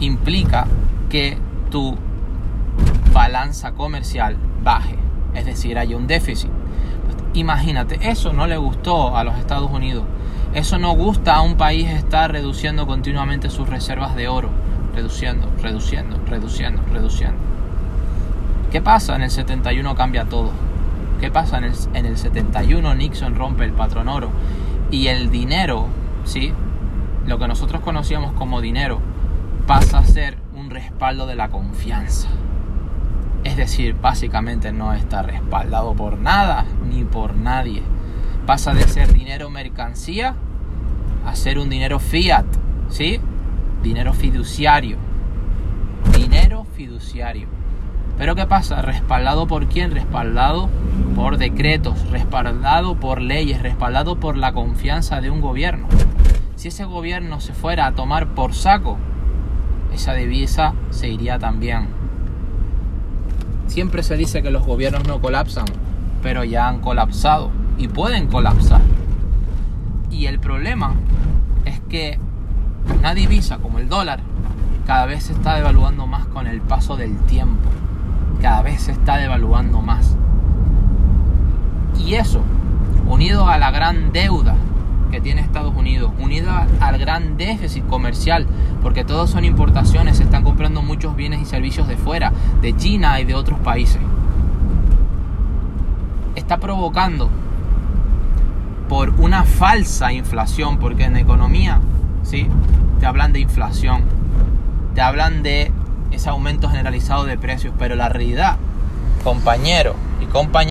implica que tu balanza comercial baje, es decir, hay un déficit. Imagínate, eso no le gustó a los Estados Unidos. Eso no gusta a un país estar reduciendo continuamente sus reservas de oro, reduciendo, reduciendo, reduciendo, reduciendo. ¿Qué pasa? En el 71 cambia todo. ¿Qué pasa? En el, en el 71 Nixon rompe el patrón oro y el dinero, ¿sí? Lo que nosotros conocíamos como dinero pasa a ser un respaldo de la confianza. Es decir, básicamente no está respaldado por nada ni por nadie. Pasa de ser dinero mercancía a ser un dinero fiat, ¿sí? Dinero fiduciario. Dinero fiduciario. Pero ¿qué pasa? ¿Respaldado por quién? Respaldado por decretos, respaldado por leyes, respaldado por la confianza de un gobierno. Si ese gobierno se fuera a tomar por saco, esa divisa se iría también. Siempre se dice que los gobiernos no colapsan, pero ya han colapsado y pueden colapsar. Y el problema es que una divisa como el dólar cada vez se está devaluando más con el paso del tiempo. Cada vez se está devaluando más. Y eso, unido a la gran deuda que tiene Estados Unidos, unido déficit comercial, porque todos son importaciones, se están comprando muchos bienes y servicios de fuera, de China y de otros países. Está provocando por una falsa inflación, porque en economía, ¿sí? Te hablan de inflación, te hablan de ese aumento generalizado de precios, pero la realidad, compañero y compañero,